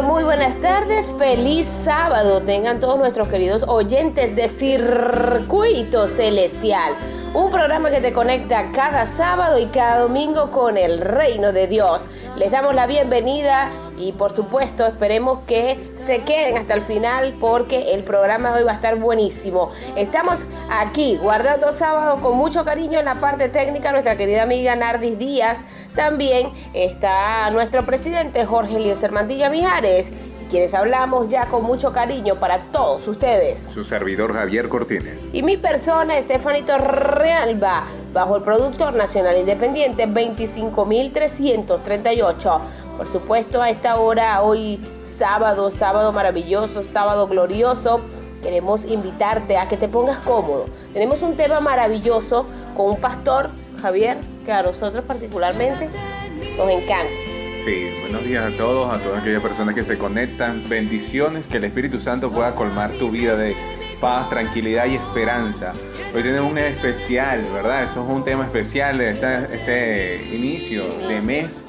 Muy, buenas tardes. Feliz sábado. Tengan todos nuestros queridos oyentes de Circuito Celestial. Un programa que te conecta cada sábado y cada domingo con el reino de Dios. Les damos la bienvenida y por supuesto esperemos que se queden hasta el final porque el programa de hoy va a estar buenísimo. Estamos aquí guardando sábado con mucho cariño en la parte técnica nuestra querida amiga Nardis Díaz. También está nuestro presidente Jorge Eliezer Mantilla Mijares quienes hablamos ya con mucho cariño para todos ustedes. Su servidor Javier Cortines. Y mi persona, Estefanito Realba, bajo el Productor Nacional Independiente 25338. Por supuesto, a esta hora, hoy sábado, sábado maravilloso, sábado glorioso, queremos invitarte a que te pongas cómodo. Tenemos un tema maravilloso con un pastor, Javier, que a nosotros particularmente nos encanta. Sí, buenos días a todos, a todas aquellas personas que se conectan. Bendiciones, que el Espíritu Santo pueda colmar tu vida de paz, tranquilidad y esperanza. Hoy tenemos un especial, ¿verdad? Eso es un tema especial de este inicio de mes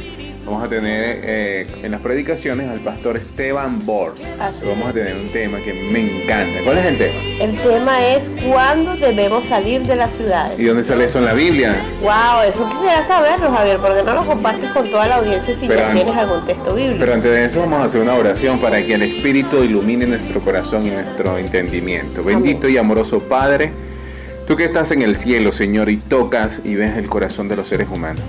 Vamos a tener eh, en las predicaciones al pastor Esteban Bor. Vamos a tener un tema que me encanta. ¿Cuál es el tema? El tema es cuándo debemos salir de las ciudades. ¿Y dónde sale eso en la Biblia? Wow, eso quisiera saberlo, Javier, porque no lo compartes con toda la audiencia si ya tienes algún texto bíblico. Pero antes de eso vamos a hacer una oración para que el Espíritu ilumine nuestro corazón y nuestro entendimiento. Bendito y amoroso Padre, tú que estás en el cielo, Señor, y tocas y ves el corazón de los seres humanos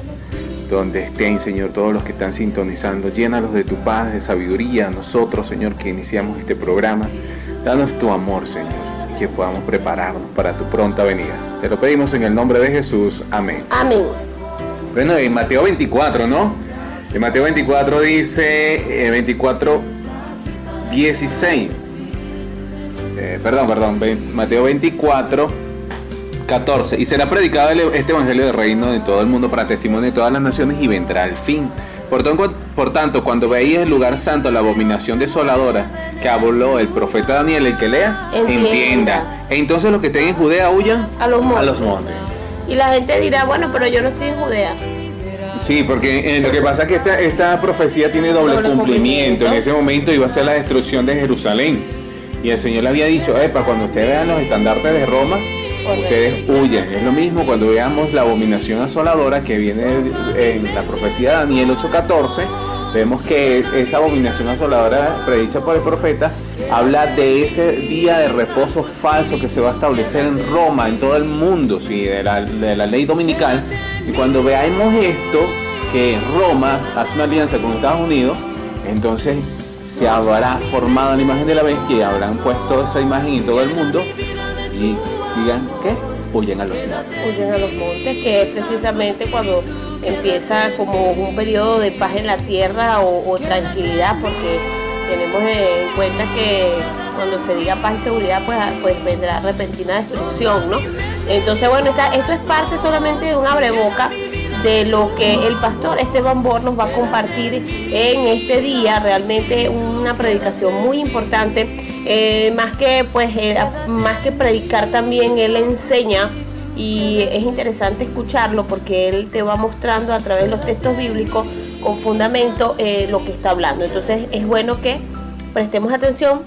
donde estén, Señor, todos los que están sintonizando. Llénalos de tu paz, de sabiduría. Nosotros, Señor, que iniciamos este programa, danos tu amor, Señor, y que podamos prepararnos para tu pronta venida. Te lo pedimos en el nombre de Jesús. Amén. Amén. Bueno, en Mateo 24, ¿no? En Mateo 24 dice, 24, 16. Eh, perdón, perdón, Mateo 24 14. Y será predicado este Evangelio del Reino de todo el mundo para testimonio de todas las naciones y vendrá el fin. Por, tanto, cuando veáis el lugar santo la abominación desoladora que habló el profeta Daniel, el que lea, entienda. E entonces los que estén en Judea huyan a los montes. Y la gente dirá, bueno, pero yo no estoy en Judea. Sí, porque eh, lo que pasa es que esta, esta profecía tiene doble, cumplimiento. En ese momento iba a ser la destrucción de Jerusalén. Y el Señor le había dicho, para cuando ustedes vean los estandartes de Roma, ustedes huyen. Es lo mismo cuando veamos la abominación asoladora que viene en la profecía de Daniel 8:14. Vemos que esa abominación asoladora predicha por el profeta habla de ese día de reposo falso que se va a establecer en Roma, en todo el mundo, ¿sí? de, la, de la ley dominical. Y cuando veamos esto, que Roma hace una alianza con Estados Unidos, entonces se habrá formado la imagen de la bestia y habrán puesto esa imagen en todo el mundo y digan que huyen a los montes. Huyen a los montes, que es precisamente cuando empieza como un periodo de paz en la tierra o, tranquilidad, porque tenemos en cuenta que cuando se diga paz y seguridad, pues, pues vendrá repentina destrucción, ¿no? Entonces, bueno, esto es parte solamente de un abreboca de lo que el pastor Esteban Bor nos va a compartir en este día, realmente una predicación muy importante eh, más que pues eh, más que predicar también él enseña y es interesante escucharlo porque él te va mostrando a través de los textos bíblicos con fundamento eh, lo que está hablando. Entonces es bueno que prestemos atención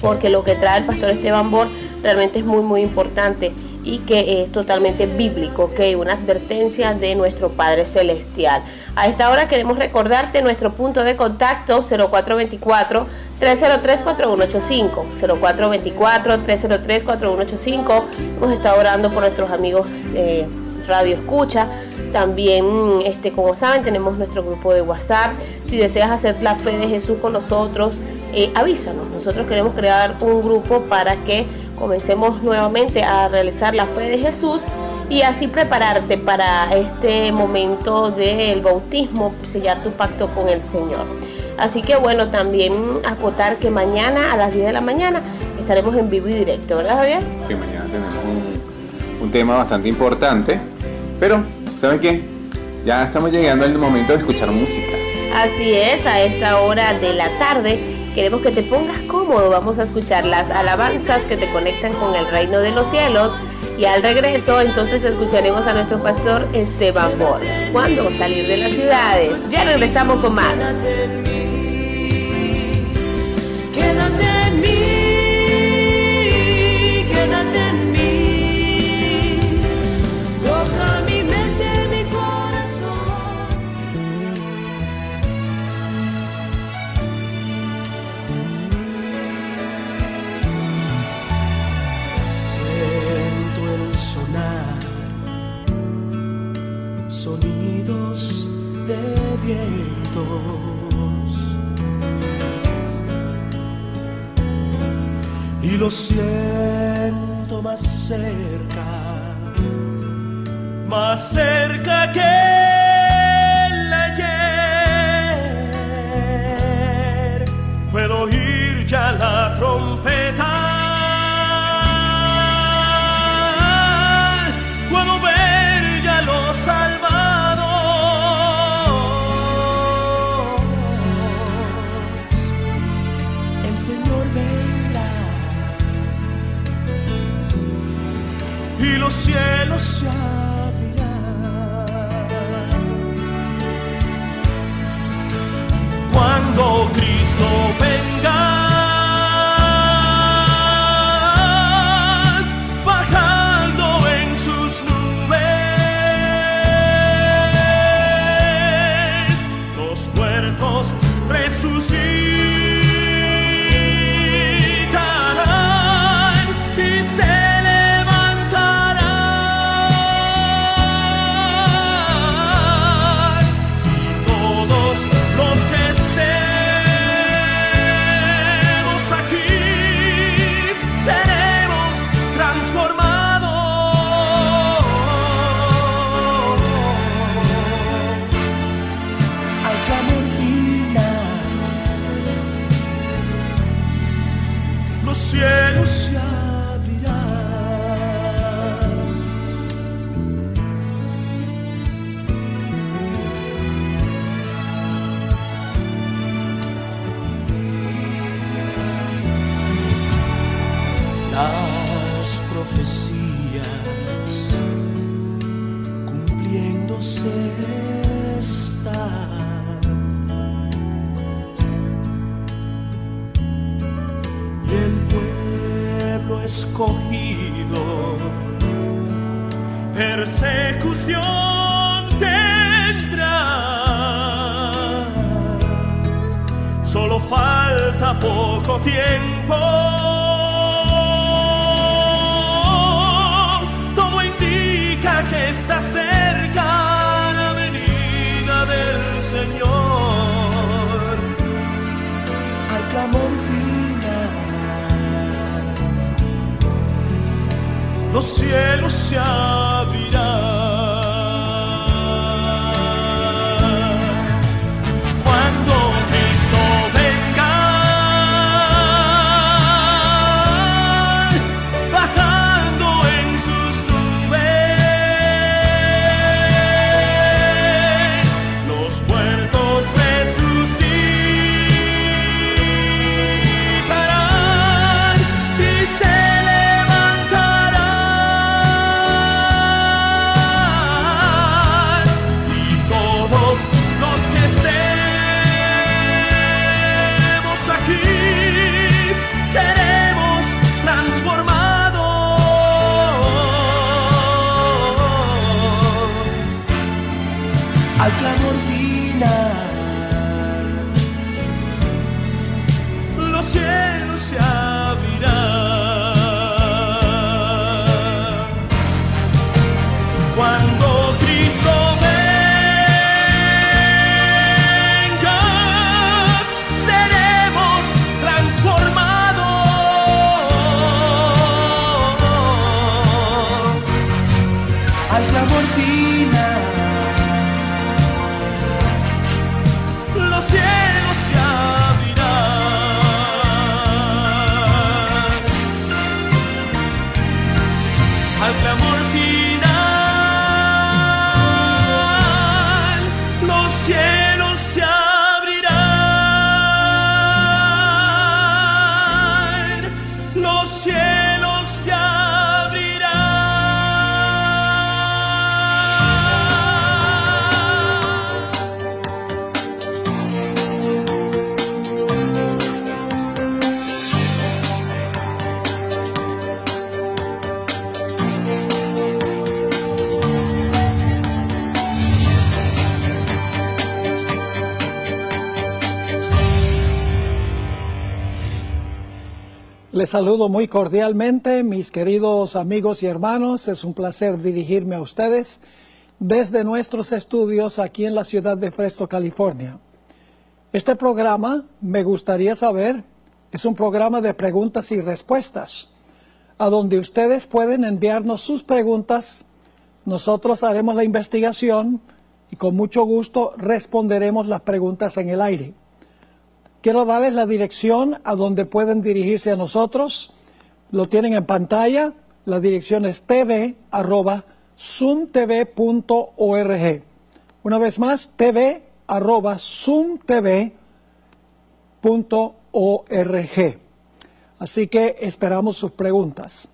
porque lo que trae el pastor Esteban Bor realmente es muy muy importante y que es totalmente bíblico, que una advertencia de nuestro Padre Celestial. A esta hora queremos recordarte nuestro punto de contacto 0424 303-4185, 0424-303-4185. Hemos estado orando por nuestros amigos eh, Radio Escucha. También, este, como saben, tenemos nuestro grupo de WhatsApp. Si deseas hacer la fe de Jesús con nosotros, eh, avísanos. Nosotros queremos crear un grupo para que comencemos nuevamente a realizar la fe de Jesús y así prepararte para este momento del bautismo, sellar tu pacto con el Señor. Así que bueno, también acotar que mañana a las 10 de la mañana estaremos en vivo y directo, ¿verdad Javier? Sí, mañana tenemos un, tema bastante importante, pero ¿saben qué? Ya estamos llegando al momento de escuchar música. Así es, a esta hora de la tarde Queremos que te pongas cómodo, vamos a escuchar las alabanzas que te conectan con el reino de los cielos y al regreso entonces escucharemos a nuestro pastor Esteban Bor. ¿Cuándo salir de las ciudades? Ya regresamos con más. los cielos se abren. Saludo muy cordialmente, mis queridos amigos y hermanos. Es un placer dirigirme a ustedes desde nuestros estudios aquí en la ciudad de Fresno, California. Este programa, me gustaría saber, es un programa de preguntas y respuestas, a donde ustedes pueden enviarnos sus preguntas. Nosotros haremos la investigación y con mucho gusto responderemos las preguntas en el aire. Quiero darles la dirección a donde pueden dirigirse a nosotros. Lo tienen en pantalla. La dirección es tv.zoomtv.org. Una vez más, tv.zoomtv.org. Así que esperamos sus preguntas.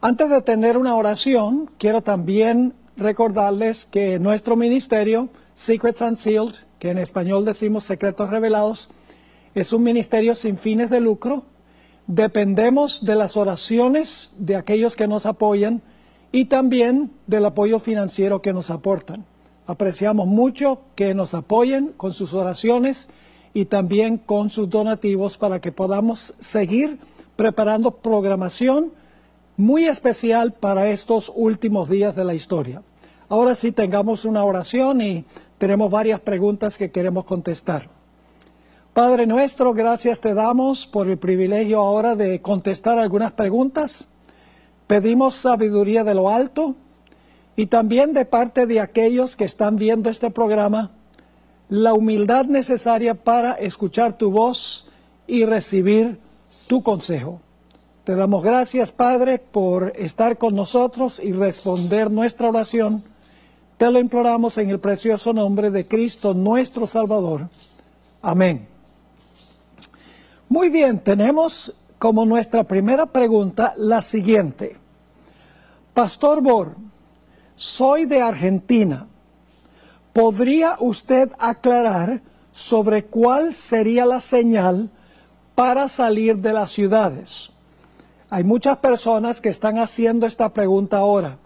Antes de tener una oración, quiero también recordarles que nuestro ministerio, Secrets Unsealed, que en español decimos secretos revelados, es un ministerio sin fines de lucro. Dependemos de las oraciones de aquellos que nos apoyan y también del apoyo financiero que nos aportan. Apreciamos mucho que nos apoyen con sus oraciones y también con sus donativos para que podamos seguir preparando programación muy especial para estos últimos días de la historia. Ahora sí tengamos una oración y tenemos varias preguntas que queremos contestar. Padre nuestro, gracias te damos por el privilegio ahora de contestar algunas preguntas. Pedimos sabiduría de lo alto y también de parte de aquellos que están viendo este programa, la humildad necesaria para escuchar tu voz y recibir tu consejo. Te damos gracias, Padre, por estar con nosotros y responder nuestra oración. Te lo imploramos en el precioso nombre de Cristo, nuestro Salvador. Amén. Muy bien, tenemos como nuestra primera pregunta la siguiente. Pastor Bor, soy de Argentina. ¿Podría usted aclarar sobre cuál sería la señal para salir de las ciudades? Hay muchas personas que están haciendo esta pregunta ahora.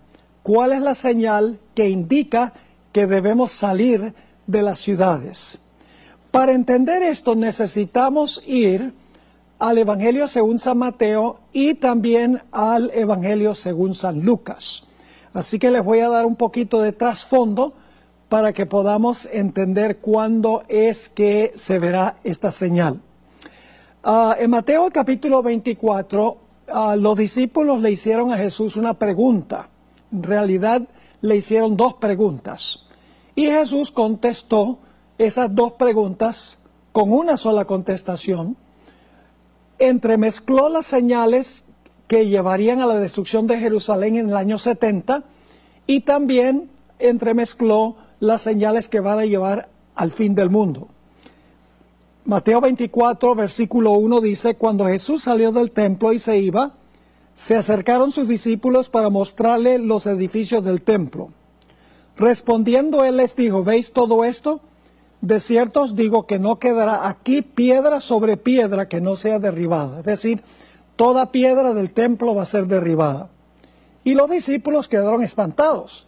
¿Cuál es la señal que indica que debemos salir de las ciudades? Para entender esto necesitamos ir al Evangelio según San Mateo y también al Evangelio según San Lucas. Así que les voy a dar un poquito de trasfondo para que podamos entender cuándo es que se verá esta señal. Ah, en Mateo capítulo 24, ah, los discípulos le hicieron a Jesús una pregunta. En realidad le hicieron dos preguntas. Y Jesús contestó esas dos preguntas con una sola contestación, entremezcló las señales que llevarían a la destrucción de Jerusalén en el año 70 y también entremezcló las señales que van a llevar al fin del mundo. Mateo 24, versículo 1 dice, cuando Jesús salió del templo y se iba, se acercaron sus discípulos para mostrarle los edificios del templo. Respondiendo él les dijo, ¿veis todo esto? De cierto os digo que no quedará aquí piedra sobre piedra que no sea derribada. Es decir, toda piedra del templo va a ser derribada. Y los discípulos quedaron espantados.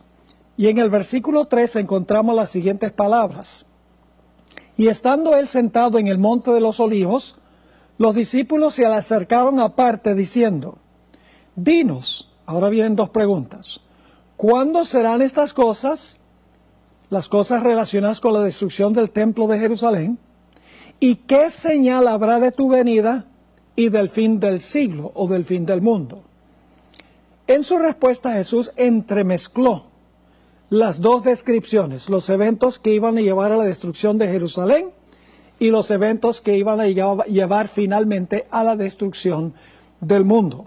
Y en el versículo 3 encontramos las siguientes palabras. Y estando él sentado en el monte de los olivos, los discípulos se le acercaron aparte diciendo, Dinos, ahora vienen dos preguntas, ¿cuándo serán estas cosas? Las cosas relacionadas con la destrucción del templo de Jerusalén, y qué señal habrá de tu venida y del fin del siglo o del fin del mundo. En su respuesta Jesús entremezcló las dos descripciones, los eventos que iban a llevar a la destrucción de Jerusalén y los eventos que iban a llevar finalmente a la destrucción del mundo.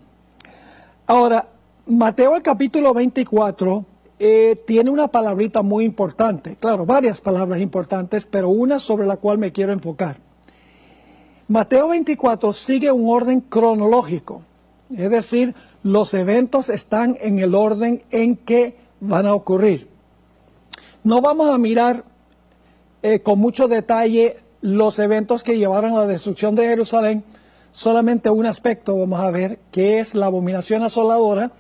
Ahora, Mateo el capítulo 24 eh, tiene una palabrita muy importante, claro, varias palabras importantes, pero una sobre la cual me quiero enfocar. Mateo 24 sigue un orden cronológico, es decir, los eventos están en el orden en que van a ocurrir. No vamos a mirar eh, con mucho detalle los eventos que llevaron a la destrucción de Jerusalén, solamente un aspecto vamos a ver, que es la abominación asoladora,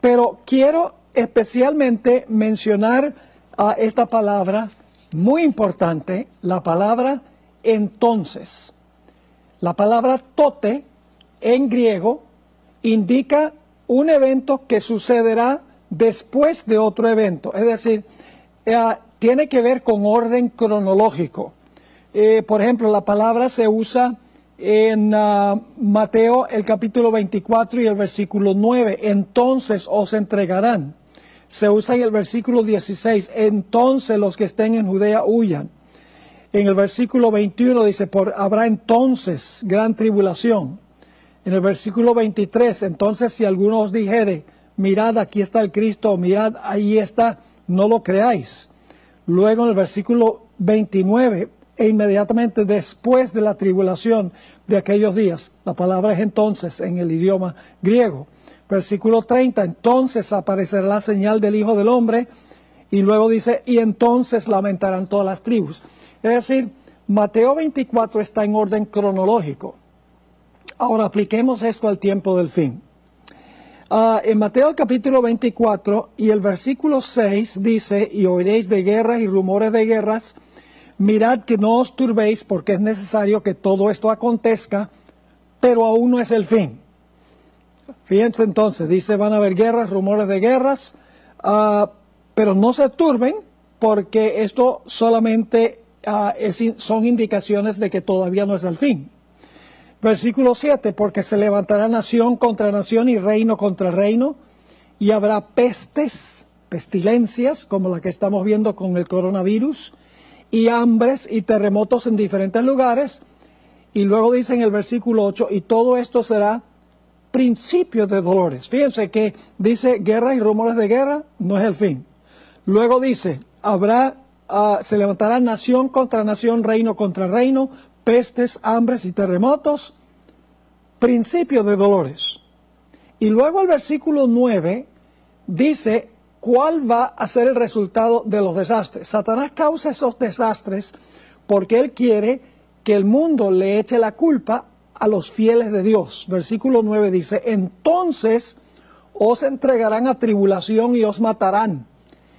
pero quiero especialmente mencionar a esta palabra muy importante, la palabra entonces. La palabra tote en griego indica un evento que sucederá después de otro evento. Es decir, eh, tiene que ver con orden cronológico. Eh, por ejemplo, la palabra se usa en ah, Mateo el capítulo 24 y el versículo 9. Entonces os entregarán. Se usa en el versículo 16. Entonces los que estén en Judea huyan. En el versículo 21 dice, por, habrá entonces gran tribulación. En el versículo 23, entonces si alguno os dijere, mirad, aquí está el Cristo, mirad, ahí está, no lo creáis. Luego en el versículo 29, e inmediatamente después de la tribulación de aquellos días, la palabra es entonces en el idioma griego. Versículo 30, entonces aparecerá la señal del Hijo del Hombre, y luego dice, y entonces lamentarán todas las tribus. Es decir, Mateo 24 está en orden cronológico. Ahora apliquemos esto al tiempo del fin. Ah, en Mateo capítulo 24 y el versículo 6 dice, y oiréis de guerras y rumores de guerras, mirad que no os turbéis porque es necesario que todo esto acontezca, pero aún no es el fin. Fíjense entonces, dice, van a haber guerras, rumores de guerras, ah, pero no se turben porque esto solamente ah, son indicaciones de que todavía no es el fin. Versículo 7, porque se levantará nación contra nación y reino contra reino, y habrá pestes, pestilencias, como la que estamos viendo con el coronavirus, y hambres y terremotos en diferentes lugares. Y luego dice en el versículo 8, y todo esto será principio de dolores. Fíjense que dice guerra y rumores de guerra, no es el fin. Luego dice, habrá, ah, se levantará nación contra nación, reino contra reino, pestes, hambres y terremotos, principio de dolores. Y luego el versículo 9 dice cuál va a ser el resultado de los desastres. Satanás causa esos desastres porque él quiere que el mundo le eche la culpa a los fieles de Dios. Versículo 9 dice, entonces os entregarán a tribulación y os matarán,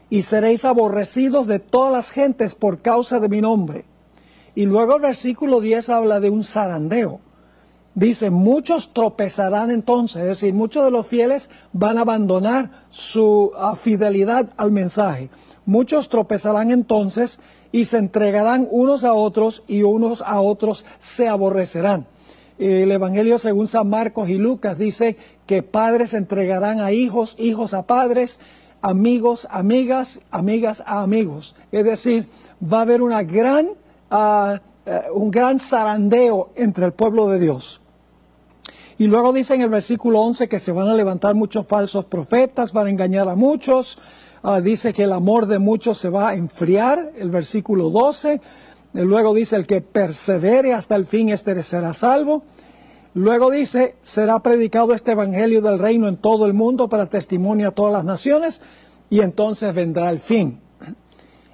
y seréis aborrecidos de todas las gentes por causa de mi nombre. Y luego el versículo 10 habla de un zarandeo. Dice, muchos tropezarán entonces, es decir, muchos de los fieles van a abandonar su ah, fidelidad al mensaje. Muchos tropezarán entonces y se entregarán unos a otros y unos a otros se aborrecerán. El Evangelio según San Marcos y Lucas dice que padres entregarán a hijos, hijos a padres, amigos, amigas, amigas a amigos. Es decir, va a haber una gran, ah, eh, un gran zarandeo entre el pueblo de Dios. Y luego dice en el versículo 11 que se van a levantar muchos falsos profetas, van a engañar a muchos. Ah, dice que el amor de muchos se va a enfriar, el versículo 12. Luego dice, el que persevere hasta el fin, este será salvo. Luego dice, será predicado este evangelio del reino en todo el mundo para testimonio a todas las naciones, y entonces vendrá el fin.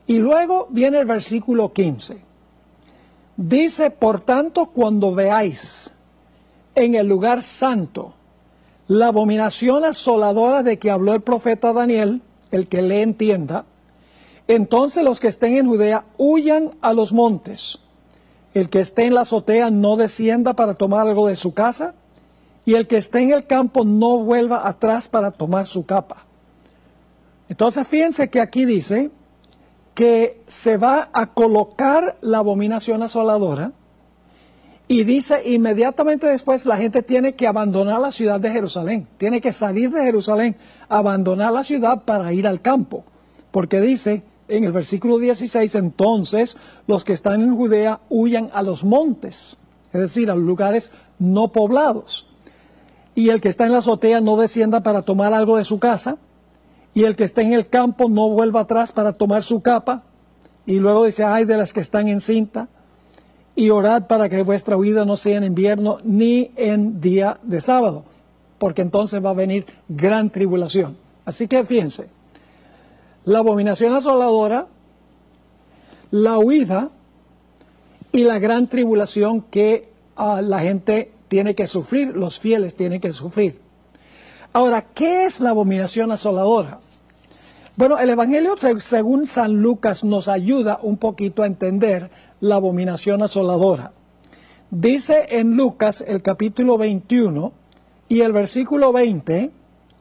Y luego viene el versículo 15. Dice, por tanto, cuando veáis en el lugar santo la abominación asoladora de que habló el profeta Daniel, el que le entienda, entonces los que estén en Judea huyan a los montes. El que esté en la azotea no descienda para tomar algo de su casa, y el que esté en el campo no vuelva atrás para tomar su capa. Entonces fíjense que aquí dice que se va a colocar la abominación asoladora, y dice inmediatamente después la gente tiene que abandonar la ciudad de Jerusalén, tiene que salir de Jerusalén, abandonar la ciudad para ir al campo, porque dice en el versículo 16, entonces los que están en Judea huyan a los montes, es decir, a los lugares no poblados, y el que está en la azotea no descienda para tomar algo de su casa, y el que esté en el campo no vuelva atrás para tomar su capa, y luego dice, ay de las que están en cinta, y orad para que vuestra huida no sea en invierno ni en día de sábado, porque entonces va a venir gran tribulación. Así que fíjense, la abominación asoladora, la huida y la gran tribulación que ah, la gente tiene que sufrir, los fieles tienen que sufrir. Ahora, ¿qué es la abominación asoladora? Bueno, el Evangelio se- según San Lucas nos ayuda un poquito a entender la abominación asoladora. Dice en Lucas el capítulo 21 y el versículo 20,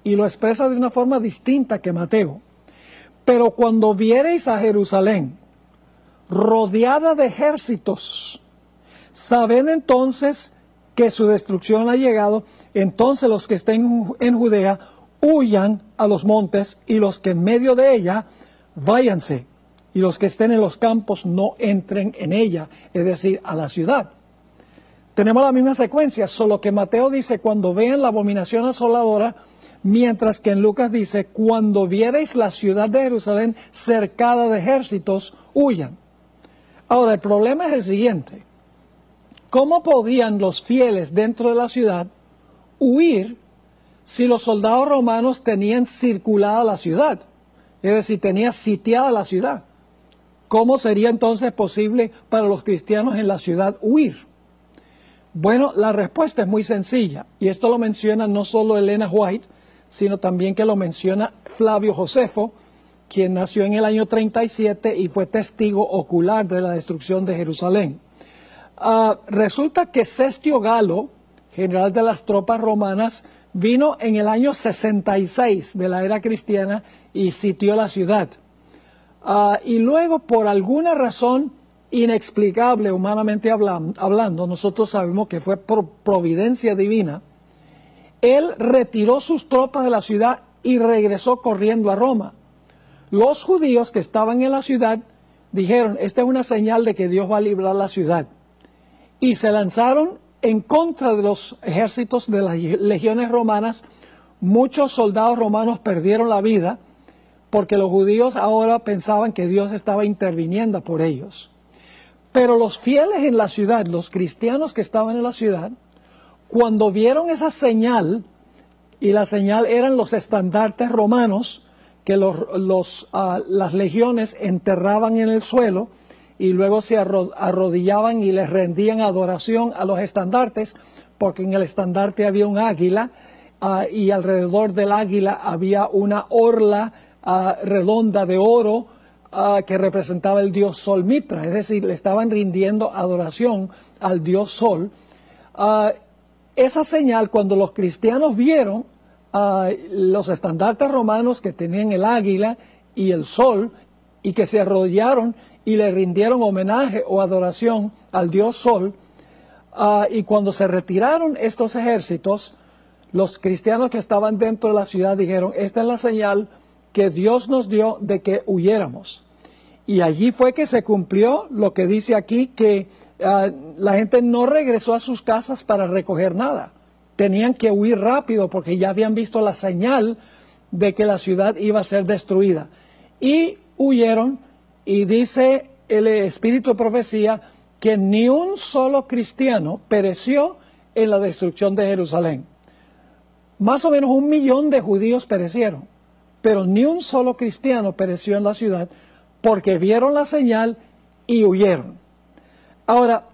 y lo expresa de una forma distinta que Mateo. Pero cuando viereis a Jerusalén rodeada de ejércitos, sabed entonces que su destrucción ha llegado, entonces los que estén en Judea huyan a los montes y los que en medio de ella váyanse y los que estén en los campos no entren en ella, es decir, a la ciudad. Tenemos la misma secuencia, solo que Mateo dice cuando vean la abominación asoladora, mientras que en Lucas dice cuando viereis la ciudad de Jerusalén cercada de ejércitos, huyan. Ahora, el problema es el siguiente. ¿Cómo podían los fieles dentro de la ciudad huir si los soldados romanos tenían circulada la ciudad? Es decir, tenía sitiada la ciudad. ¿Cómo sería entonces posible para los cristianos en la ciudad huir? Bueno, la respuesta es muy sencilla y esto lo menciona no solo Elena White, sino también que lo menciona Flavio Josefo, quien nació en el año 37 y fue testigo ocular de la destrucción de Jerusalén. Uh, resulta que Cestio Galo, general de las tropas romanas, vino en el año 66 de la era cristiana y sitió la ciudad. Uh, y luego, por alguna razón inexplicable, humanamente hablando, nosotros sabemos que fue por providencia divina, él retiró sus tropas de la ciudad y regresó corriendo a Roma. Los judíos que estaban en la ciudad dijeron, esta es una señal de que Dios va a librar la ciudad. Y se lanzaron en contra de los ejércitos de las legiones romanas. Muchos soldados romanos perdieron la vida porque los judíos ahora pensaban que Dios estaba interviniendo por ellos. Pero los fieles en la ciudad, los cristianos que estaban en la ciudad, cuando vieron esa señal, y la señal eran los estandartes romanos, que ah, las legiones enterraban en el suelo y luego se arrodillaban y les rendían adoración a los estandartes, porque en el estandarte había un águila ah, y alrededor del águila había una orla ah, redonda de oro que representaba el dios Sol Mitra, es decir, le estaban rindiendo adoración al dios Sol. Esa señal, cuando los cristianos vieron, los estandartes romanos que tenían el águila y el sol y que se arrodillaron y le rindieron homenaje o adoración al dios sol. Ah, y cuando se retiraron estos ejércitos, los cristianos que estaban dentro de la ciudad dijeron, esta es la señal que Dios nos dio de que huyéramos. Y allí fue que se cumplió lo que dice aquí, que ah, la gente no regresó a sus casas para recoger nada tenían que huir rápido porque ya habían visto la señal de que la ciudad iba a ser destruida. Y huyeron y dice el espíritu de profecía que ni un solo cristiano pereció en la destrucción de Jerusalén. Más o menos un millón de judíos perecieron, pero ni un solo cristiano pereció en la ciudad porque vieron la señal y huyeron. Ahora,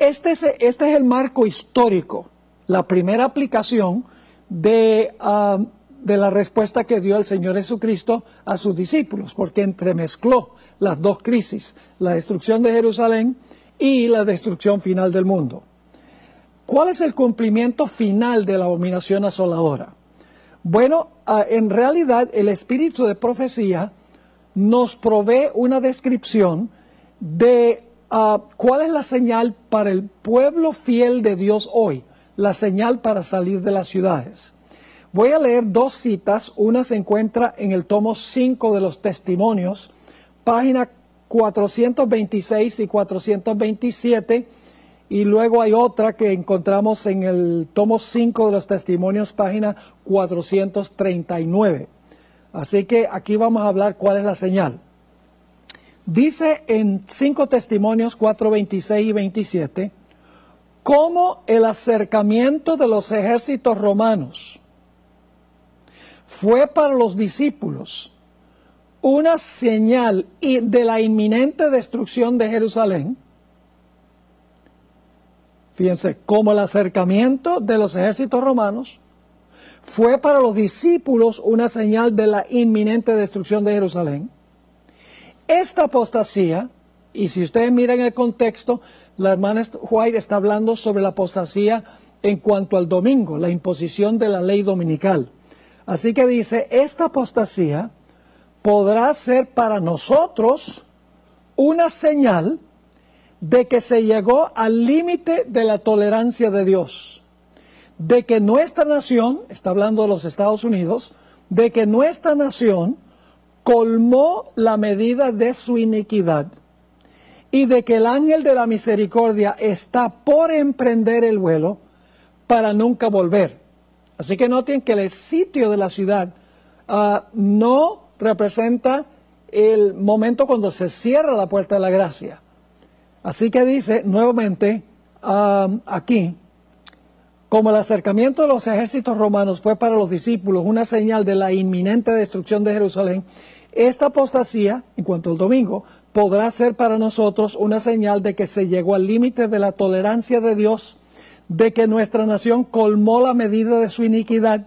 este es, este es el marco histórico la primera aplicación de, ah, de la respuesta que dio el Señor Jesucristo a sus discípulos, porque entremezcló las dos crisis, la destrucción de Jerusalén y la destrucción final del mundo. ¿Cuál es el cumplimiento final de la abominación asoladora? Bueno, ah, en realidad el espíritu de profecía nos provee una descripción de ah, cuál es la señal para el pueblo fiel de Dios hoy la señal para salir de las ciudades. Voy a leer dos citas, una se encuentra en el tomo 5 de los testimonios, página 426 y 427, y luego hay otra que encontramos en el tomo 5 de los testimonios, página 439. Así que aquí vamos a hablar cuál es la señal. Dice en 5 testimonios 426 y 27, cómo el acercamiento de los ejércitos romanos fue para los discípulos una señal de la inminente destrucción de Jerusalén. Fíjense, cómo el acercamiento de los ejércitos romanos fue para los discípulos una señal de la inminente destrucción de Jerusalén. Esta apostasía, y si ustedes miran el contexto, la hermana White está hablando sobre la apostasía en cuanto al domingo, la imposición de la ley dominical. Así que dice, esta apostasía podrá ser para nosotros una señal de que se llegó al límite de la tolerancia de Dios, de que nuestra nación, está hablando de los Estados Unidos, de que nuestra nación colmó la medida de su iniquidad y de que el ángel de la misericordia está por emprender el vuelo para nunca volver. Así que noten que el sitio de la ciudad ah, no representa el momento cuando se cierra la puerta de la gracia. Así que dice nuevamente ah, aquí, como el acercamiento de los ejércitos romanos fue para los discípulos una señal de la inminente destrucción de Jerusalén, esta apostasía, en cuanto al domingo, podrá ser para nosotros una señal de que se llegó al límite de la tolerancia de Dios, de que nuestra nación colmó la medida de su iniquidad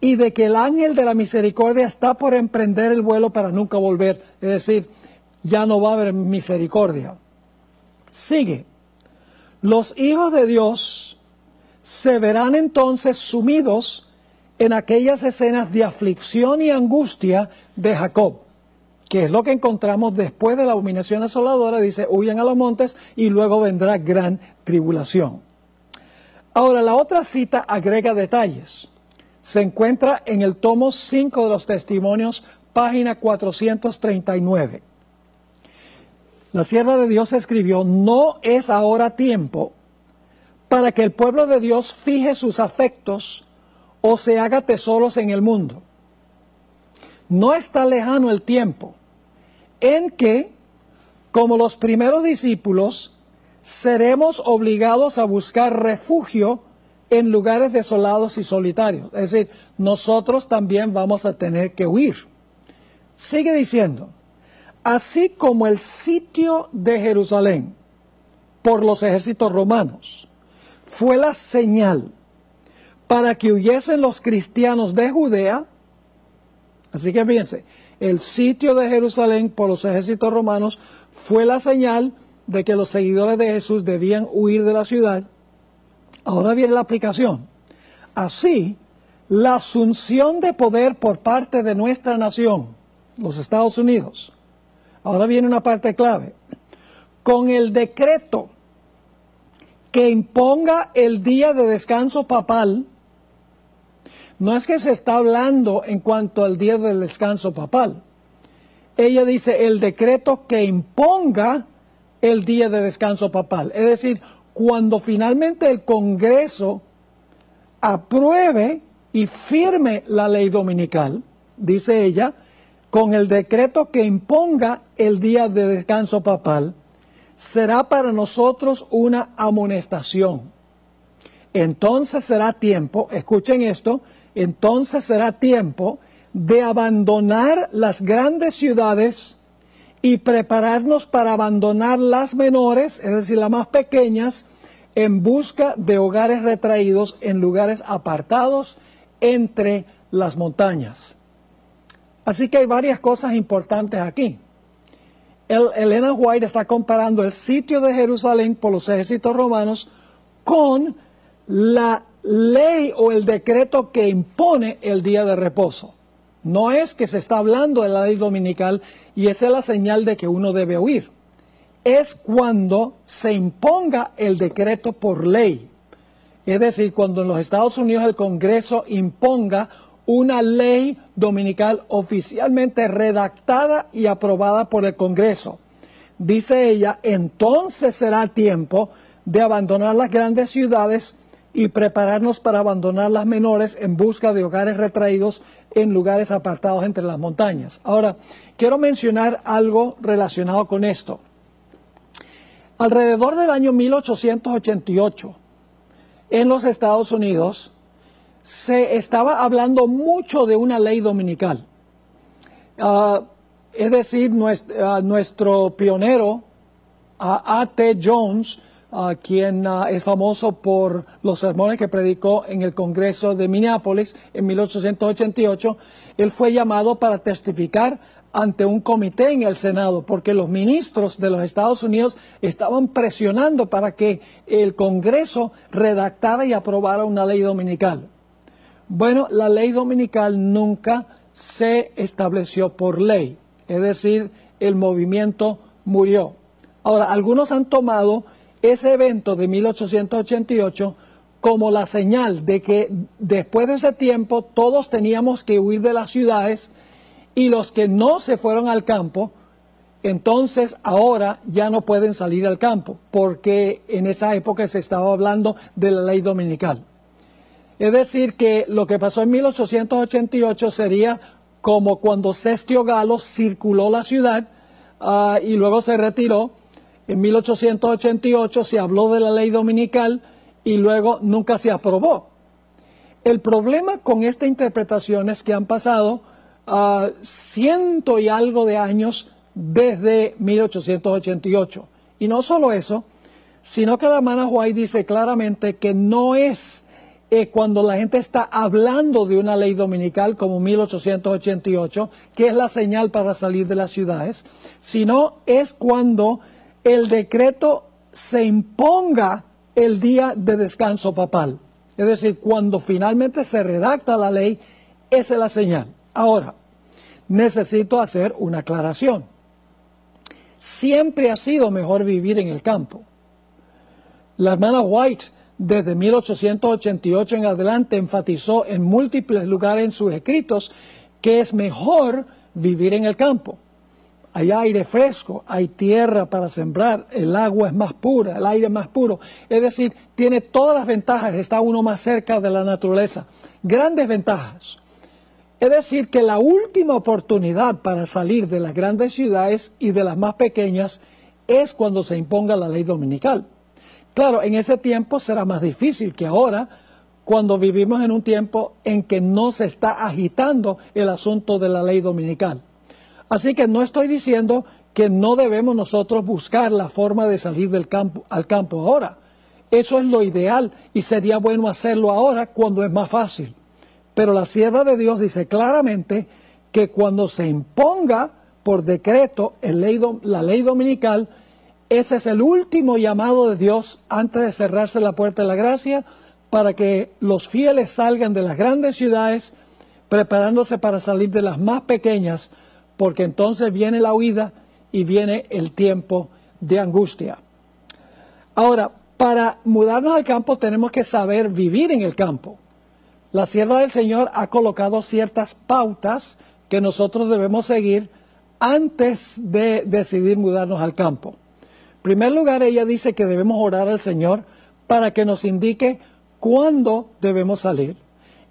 y de que el ángel de la misericordia está por emprender el vuelo para nunca volver. Es decir, ya no va a haber misericordia. Sigue. Los hijos de Dios se verán entonces sumidos en aquellas escenas de aflicción y angustia de Jacob, que es lo que encontramos después de la abominación asoladora, dice, huyan a los montes y luego vendrá gran tribulación. Ahora, la otra cita agrega detalles se encuentra en el tomo 5 de los testimonios, página 439. La sierva de Dios escribió, no es ahora tiempo para que el pueblo de Dios fije sus afectos o se haga tesoros en el mundo. No está lejano el tiempo en que, como los primeros discípulos, seremos obligados a buscar refugio en lugares desolados y solitarios. Es decir, nosotros también vamos a tener que huir. Sigue diciendo, así como el sitio de Jerusalén por los ejércitos romanos fue la señal para que huyesen los cristianos de Judea, así que fíjense, el sitio de Jerusalén por los ejércitos romanos fue la señal de que los seguidores de Jesús debían huir de la ciudad, Ahora viene la aplicación. Así, la asunción de poder por parte de nuestra nación, los Estados Unidos, ahora viene una parte clave, con el decreto que imponga el día de descanso papal, no es que se está hablando en cuanto al día del descanso papal. Ella dice el decreto que imponga el día de descanso papal. Es decir, cuando finalmente el Congreso apruebe y firme la ley dominical, dice ella, con el decreto que imponga el día de descanso papal, será para nosotros una amonestación. Entonces será tiempo, escuchen esto, entonces será tiempo de abandonar las grandes ciudades y prepararnos para abandonar las menores, es decir, las más pequeñas, en busca de hogares retraídos en lugares apartados entre las montañas. Así que hay varias cosas importantes aquí. El, Elena White está comparando el sitio de Jerusalén por los ejércitos romanos con la ley o el decreto que impone el día de reposo. No es que se está hablando de la ley dominical y esa es la señal de que uno debe huir. Es cuando se imponga el decreto por ley. Es decir, cuando en los Estados Unidos el Congreso imponga una ley dominical oficialmente redactada y aprobada por el Congreso. Dice ella, entonces será tiempo de abandonar las grandes ciudades y prepararnos para abandonar las menores en busca de hogares retraídos en lugares apartados entre las montañas. Ahora, quiero mencionar algo relacionado con esto. Alrededor del año 1888, en los Estados Unidos, se estaba hablando mucho de una ley dominical. Ah, es decir, nuestro, ah, nuestro pionero, A.T. Jones, quien ah, es famoso por los sermones que predicó en el Congreso de Minneapolis en 1888, él fue llamado para testificar ante un comité en el Senado, porque los ministros de los Estados Unidos estaban presionando para que el Congreso redactara y aprobara una ley dominical. Bueno, la ley dominical nunca se estableció por ley, es decir, el movimiento murió. Ahora, algunos han tomado ese evento de 1888 como la señal de que después de ese tiempo todos teníamos que huir de las ciudades y los que no se fueron al campo, entonces ahora ya no pueden salir al campo, porque en esa época se estaba hablando de la ley dominical. Es decir, que lo que pasó en 1888 sería como cuando Cestio Galo circuló la ciudad uh, y luego se retiró. En 1888 se habló de la ley dominical y luego nunca se aprobó. El problema con esta interpretación es que han pasado uh, ciento y algo de años desde 1888. Y no solo eso, sino que la hermana White dice claramente que no es eh, cuando la gente está hablando de una ley dominical como 1888, que es la señal para salir de las ciudades, sino es cuando el decreto se imponga el día de descanso papal. Es decir, cuando finalmente se redacta la ley, esa es la señal. Ahora, necesito hacer una aclaración. Siempre ha sido mejor vivir en el campo. La hermana White desde 1888 en adelante enfatizó en múltiples lugares en sus escritos que es mejor vivir en el campo. Hay aire fresco, hay tierra para sembrar, el agua es más pura, el aire es más puro. Es decir, tiene todas las ventajas, está uno más cerca de la naturaleza. Grandes ventajas. Es decir, que la última oportunidad para salir de las grandes ciudades y de las más pequeñas es cuando se imponga la ley dominical. Claro, en ese tiempo será más difícil que ahora, cuando vivimos en un tiempo en que no se está agitando el asunto de la ley dominical. Así que no estoy diciendo que no debemos nosotros buscar la forma de salir del campo, al campo ahora. Eso es lo ideal y sería bueno hacerlo ahora cuando es más fácil. Pero la sierva de Dios dice claramente que cuando se imponga por decreto la ley dominical, ese es el último llamado de Dios antes de cerrarse la puerta de la gracia para que los fieles salgan de las grandes ciudades preparándose para salir de las más pequeñas, porque entonces viene la huida y viene el tiempo de angustia. Ahora, para mudarnos al campo tenemos que saber vivir en el campo. La sierva del Señor ha colocado ciertas pautas que nosotros debemos seguir antes de decidir mudarnos al campo primer lugar, ella dice que debemos orar al Señor para que nos indique cuándo debemos salir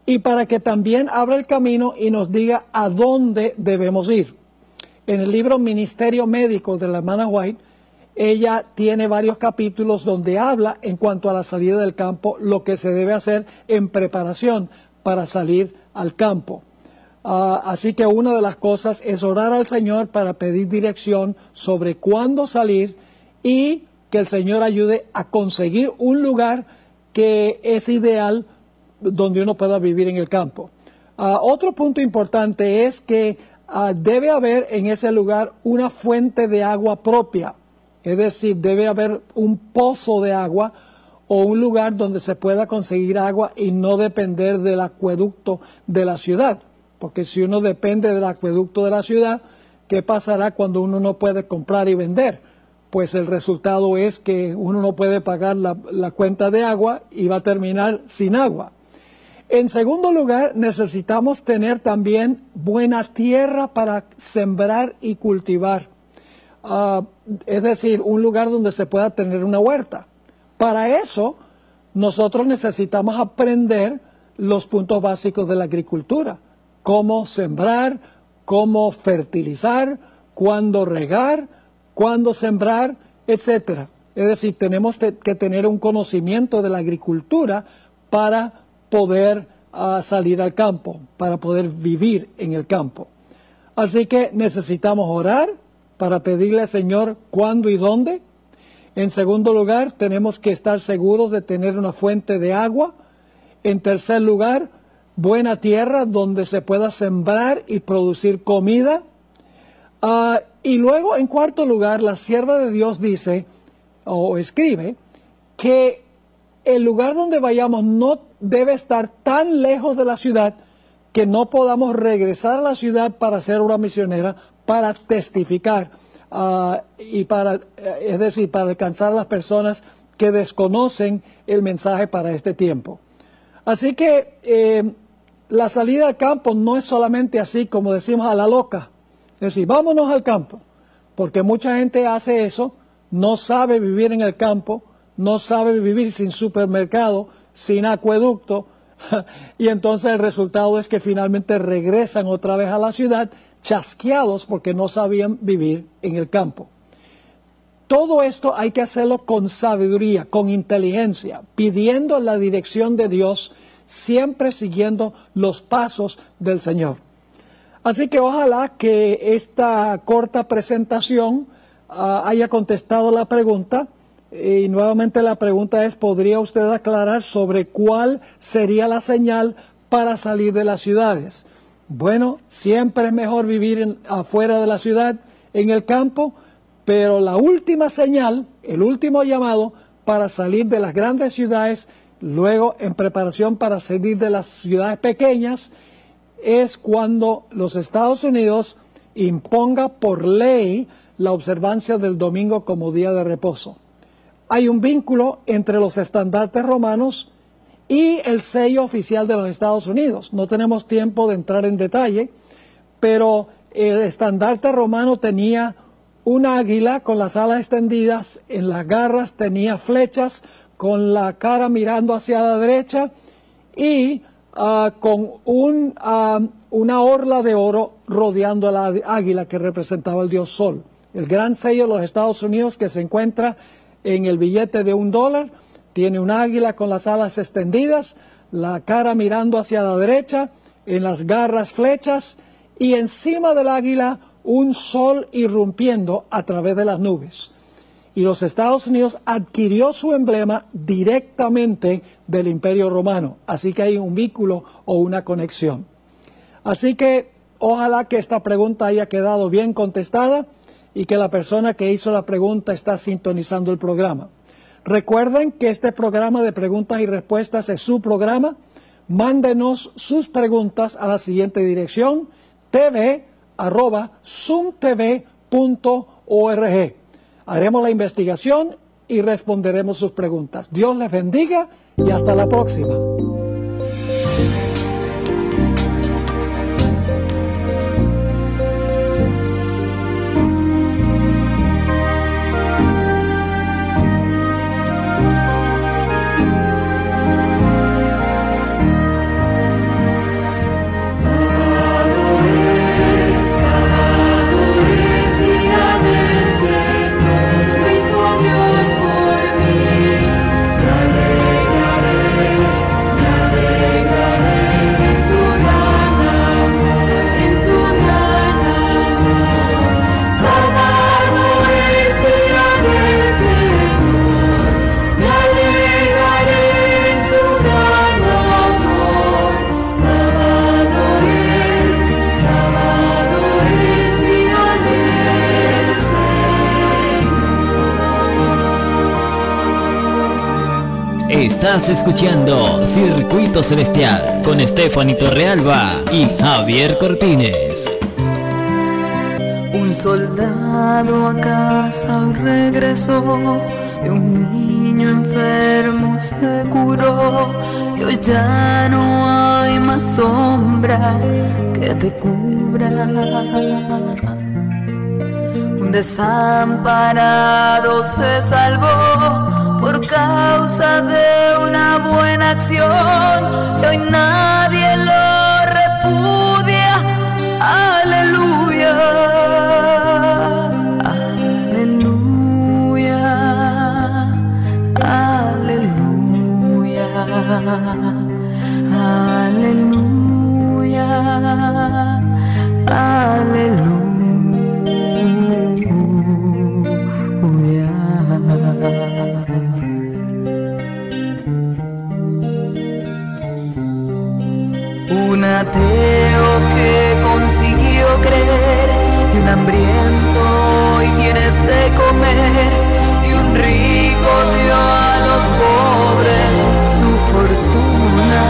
y para que también abra el camino y nos diga a dónde debemos ir. En el libro Ministerio Médico de la hermana White, ella tiene varios capítulos donde habla en cuanto a la salida del campo, lo que se debe hacer en preparación para salir al campo. Uh, así que una de las cosas es orar al Señor para pedir dirección sobre cuándo salir y que el Señor ayude a conseguir un lugar que es ideal donde uno pueda vivir en el campo. Uh, otro punto importante es que uh, debe haber en ese lugar una fuente de agua propia, es decir, debe haber un pozo de agua o un lugar donde se pueda conseguir agua y no depender del acueducto de la ciudad, porque si uno depende del acueducto de la ciudad, ¿qué pasará cuando uno no puede comprar y vender? Pues el resultado es que uno no puede pagar la, cuenta de agua y va a terminar sin agua. En segundo lugar, necesitamos tener también buena tierra para sembrar y cultivar. Ah, es decir, un lugar donde se pueda tener una huerta. Para eso, nosotros necesitamos aprender los puntos básicos de la agricultura. Cómo sembrar, cómo fertilizar, cuándo regar, cuándo sembrar, etcétera. Es decir, tenemos que tener un conocimiento de la agricultura para poder ah, salir al campo, para poder vivir en el campo. Así que necesitamos orar para pedirle al Señor cuándo y dónde. En segundo lugar, tenemos que estar seguros de tener una fuente de agua. En tercer lugar, buena tierra donde se pueda sembrar y producir comida. Ah, y luego, en cuarto lugar, la sierva de Dios dice o escribe que el lugar donde vayamos no debe estar tan lejos de la ciudad que no podamos regresar a la ciudad para ser una misionera, para testificar ah, y para, eh, es decir, para alcanzar a las personas que desconocen el mensaje para este tiempo. Así que eh, la salida al campo no es solamente así como decimos a la loca, es decir, vámonos al campo, porque mucha gente hace eso, no sabe vivir en el campo, no sabe vivir sin supermercado, sin acueducto, y entonces el resultado es que finalmente regresan otra vez a la ciudad chasqueados porque no sabían vivir en el campo. Todo esto hay que hacerlo con sabiduría, con inteligencia, pidiendo la dirección de Dios, siempre siguiendo los pasos del Señor. Así que ojalá que esta corta presentación ah, haya contestado la pregunta. Y nuevamente la pregunta es, ¿podría usted aclarar sobre cuál sería la señal para salir de las ciudades? Bueno, siempre es mejor vivir afuera de la ciudad, en el campo, pero la última señal, el último llamado para salir de las grandes ciudades, luego en preparación para salir de las ciudades pequeñas, es cuando los Estados Unidos imponga por ley la observancia del domingo como día de reposo. Hay un vínculo entre los estandartes romanos y el sello oficial de los Estados Unidos. No tenemos tiempo de entrar en detalle, pero el estandarte romano tenía un águila con las alas extendidas, en las garras tenía flechas, con la cara mirando hacia la derecha y ah, con un, ah, una orla de oro rodeando a la águila que representaba el dios Sol. El gran sello de los Estados Unidos que se encuentra en el billete de un dólar tiene un águila con las alas extendidas, la cara mirando hacia la derecha, en las garras flechas y encima del águila un sol irrumpiendo a través de las nubes. Y los Estados Unidos adquirió su emblema directamente del Imperio Romano, así que hay un vínculo o una conexión. Así que ojalá que esta pregunta haya quedado bien contestada y que la persona que hizo la pregunta está sintonizando el programa. Recuerden que este programa de preguntas y respuestas es su programa. Mándenos sus preguntas a la siguiente dirección, tv zoomtv.org. Haremos la investigación y responderemos sus preguntas. Dios les bendiga y hasta la próxima. Estás escuchando Circuito Celestial con Stephanie Torrealba y Javier Cortines. Un soldado a casa regresó y un niño enfermo se curó y hoy ya no hay más sombras que te cubran. Desamparado se salvó por causa de una buena acción y hoy nadie lo repudia. Aleluya, aleluya, aleluya, aleluya, aleluya. Un ateo que consiguió creer y un hambriento hoy tiene de comer y un rico dio a los pobres su fortuna.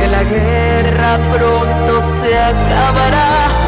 Que la guerra pronto se acabará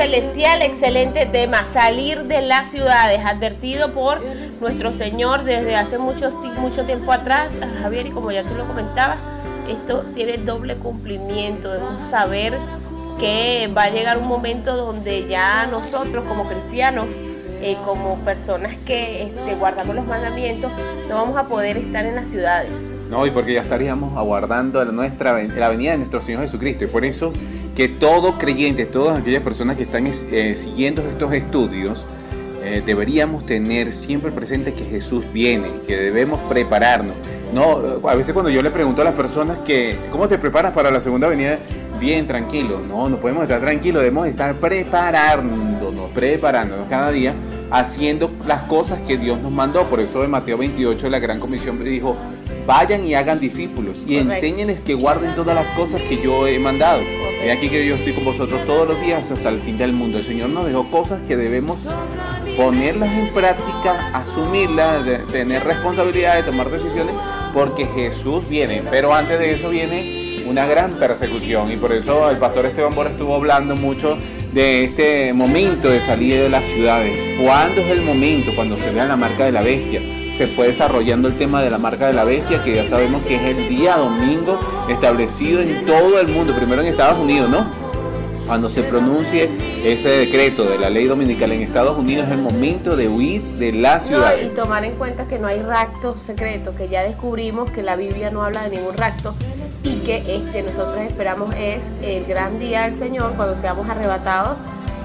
Celestial, excelente tema, salir de las ciudades, advertido por nuestro Señor desde hace mucho, mucho tiempo atrás, Javier, y como ya tú lo comentabas, esto tiene doble cumplimiento, debemos saber que va a llegar un momento donde ya nosotros como cristianos, eh, como personas que este, guardamos los mandamientos, no vamos a poder estar en las ciudades. No, y porque ya estaríamos aguardando nuestra, la venida de nuestro Señor Jesucristo. Y por eso que todo creyente, todas aquellas personas que están eh, siguiendo estos estudios, eh, deberíamos tener siempre presente que Jesús viene, que debemos prepararnos. No, a veces cuando yo le pregunto a las personas que, ¿cómo te preparas para la segunda venida? Bien, tranquilo. No, no podemos estar tranquilos, debemos estar preparándonos, preparándonos cada día, haciendo las cosas que Dios nos mandó. Por eso en Mateo 28 la Gran Comisión dijo, vayan y hagan discípulos y Correcto. enséñenles que guarden todas las cosas que yo he mandado. He aquí que yo estoy con vosotros todos los días hasta el fin del mundo. El Señor nos dejó cosas que debemos ponerlas en práctica, asumirlas, de- tener responsabilidad de tomar decisiones, porque Jesús viene. Pero antes de eso viene una gran persecución y por eso el pastor Esteban Bora estuvo hablando mucho de este momento de salir de las ciudades. ¿Cuándo es el momento? Cuando se vea la marca de la bestia. Se fue desarrollando el tema de la marca de la bestia, que ya sabemos que es el día domingo establecido en todo el mundo, primero en Estados Unidos, ¿no? Cuando se pronuncie ese decreto de la ley dominical en Estados Unidos es el momento de huir de la No, ciudad. y tomar en cuenta que no hay rapto secreto, que ya descubrimos que la Biblia no habla de ningún rapto y que este, nosotros esperamos es el gran día del Señor cuando seamos arrebatados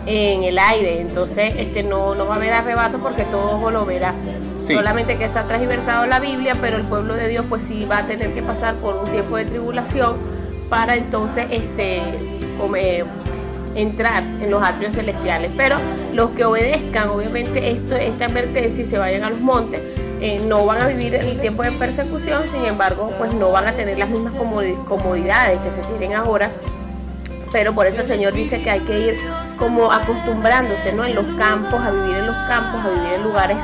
en el aire. Entonces este, no, no va a haber arrebato porque todo ojo lo verá. Sí. Solamente que se ha transversado la Biblia, pero el pueblo de Dios pues sí va a tener que pasar por un tiempo de tribulación para entonces este, entrar en los atrios celestiales. Pero los que obedezcan, obviamente, esto, esta advertencia y se vayan a los montes, eh, no van a vivir el tiempo de persecución, sin embargo, pues no van a tener las mismas comodi- comodidades que se tienen ahora. Pero por eso el Señor dice que hay que ir como acostumbrándose, ¿no? En los campos, a vivir en los campos, a vivir en lugares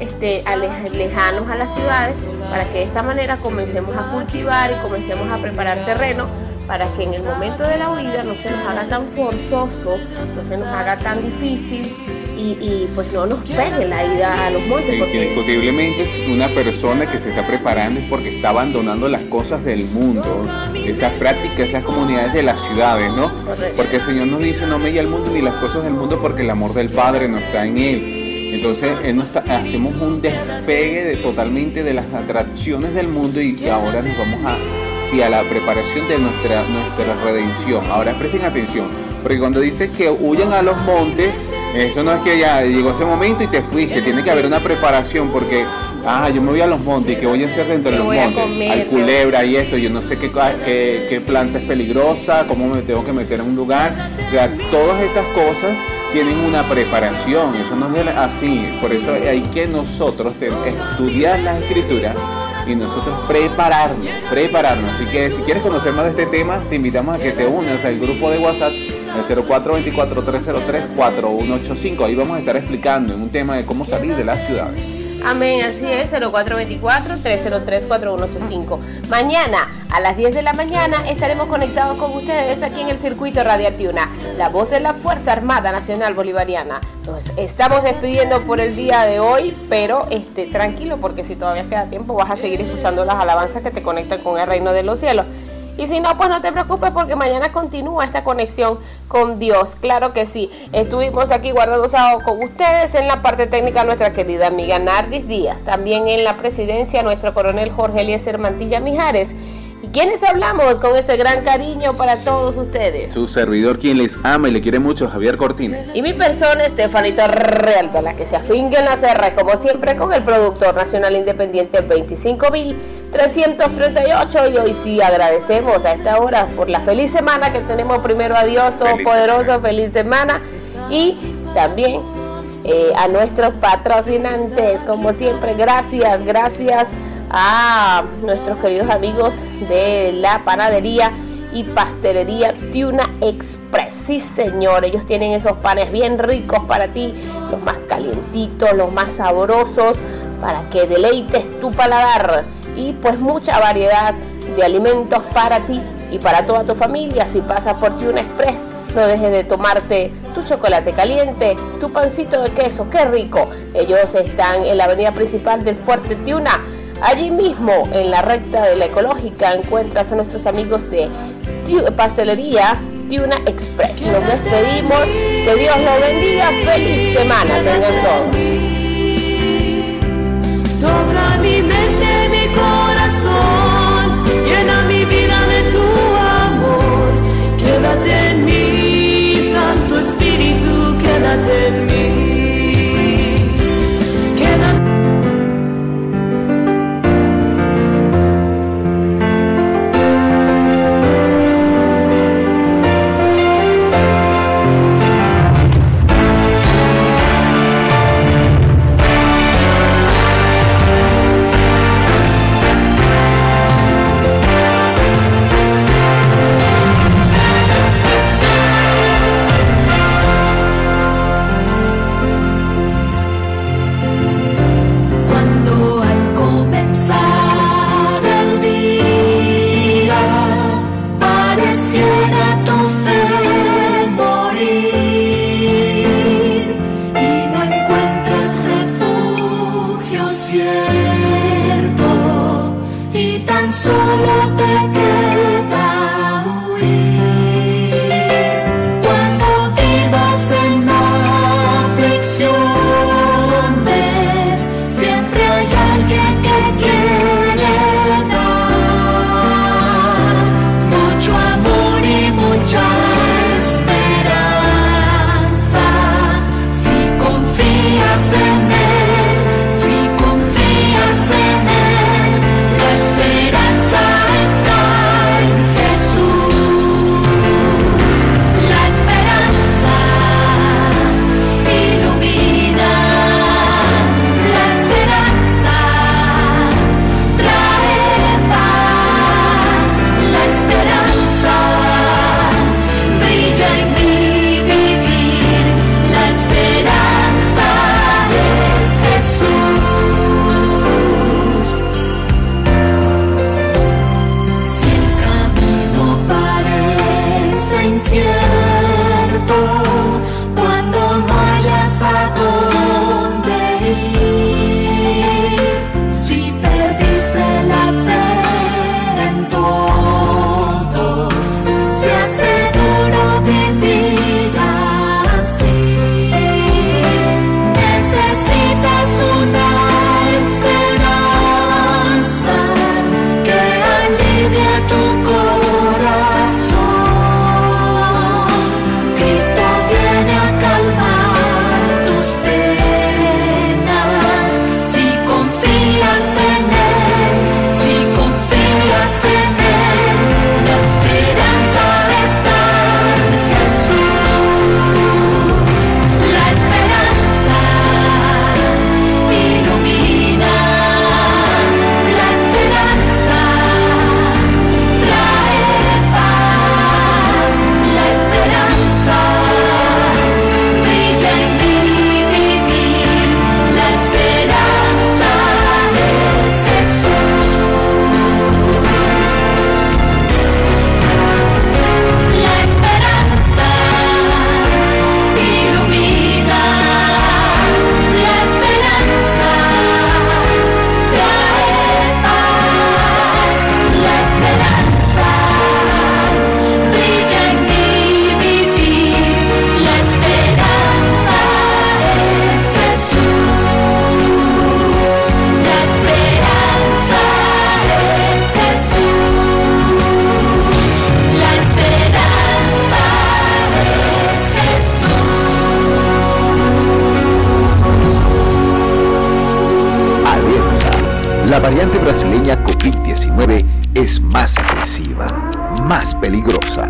este, lejanos a las ciudades, para que de esta manera comencemos a cultivar y comencemos a preparar terreno para que en el momento de la huida no se nos haga tan forzoso, no se nos haga tan difícil y, y, pues no nos pegue la ida a los montes. Porque indiscutiblemente es una persona que se está preparando es porque está abandonando las cosas del mundo, esas prácticas, esas comunidades de las ciudades, ¿no? Correcto. Porque el Señor nos dice, no me el mundo ni las cosas del mundo porque el amor del Padre no está en Él. Entonces él nos está- hacemos un despegue de, totalmente de las atracciones del mundo y ahora nos vamos hacia la preparación de nuestra, nuestra redención. Ahora presten atención, porque cuando dice que huyan a los montes, eso no es que ya llegó ese momento y te fuiste, tiene que haber una preparación porque, ah, yo me voy a los montes y que voy a hacer dentro de ¿Qué los montes, comer? hay ¿Qué- culebra y esto, yo no sé qué, ca- qué, qué planta es peligrosa, cómo me tengo que meter en un lugar, o sea, todas estas cosas tienen una preparación, eso no es así, por eso hay que nosotros estudiar la escritura y nosotros prepararnos, prepararnos. Así que si quieres conocer más de este tema, te invitamos a que te unas al grupo de WhatsApp el 0424-303-4185. Ahí vamos a estar explicando en un tema de cómo salir de las ciudades. Amén, así es, 0424-303-4185. Mañana a las 10 de la mañana estaremos conectados con ustedes aquí en el circuito Radial Tiuna, la voz de la Fuerza Armada Nacional Bolivariana. Nos estamos despidiendo por el día de hoy, pero este, tranquilo porque si todavía queda tiempo vas a seguir escuchando las alabanzas que te conectan con el reino de los cielos. Y si no, pues no te preocupes porque mañana continúa esta conexión con Dios. Claro que sí. Estuvimos aquí guardados con ustedes en la parte técnica nuestra querida amiga Nardis Díaz. También en la presidencia nuestro coronel Jorge Eliezer Mantilla Mijares. ¿Y quienes hablamos con este gran cariño para todos ustedes? Su servidor, quien les ama y le quiere mucho, Javier Cortines. Y mi persona, Estefanito Real, la que se afinca en la serra, como siempre, con el productor nacional independiente 25.338. Y hoy sí agradecemos a esta hora por la feliz semana que tenemos. Primero a Dios Todopoderoso, feliz semana. Y también eh, a nuestros patrocinantes, como siempre, gracias, gracias a nuestros queridos amigos de la panadería y pastelería Tuna Express. Sí, señor, ellos tienen esos panes bien ricos para ti, los más calientitos, los más sabrosos, para que deleites tu paladar. Y pues mucha variedad de alimentos para ti y para toda tu familia. Si pasas por Tuna Express, no dejes de tomarte tu chocolate caliente, tu pancito de queso, qué rico. Ellos están en la avenida principal del Fuerte Tiuna. Allí mismo, en la recta de la ecológica, encuentras a nuestros amigos de Pastelería Tiuna Express. Nos despedimos. Que Dios los bendiga. Feliz semana. Tengan todos. Toca mi mente, mi corazón, llena mi vida de tu amor. Quédate en mí,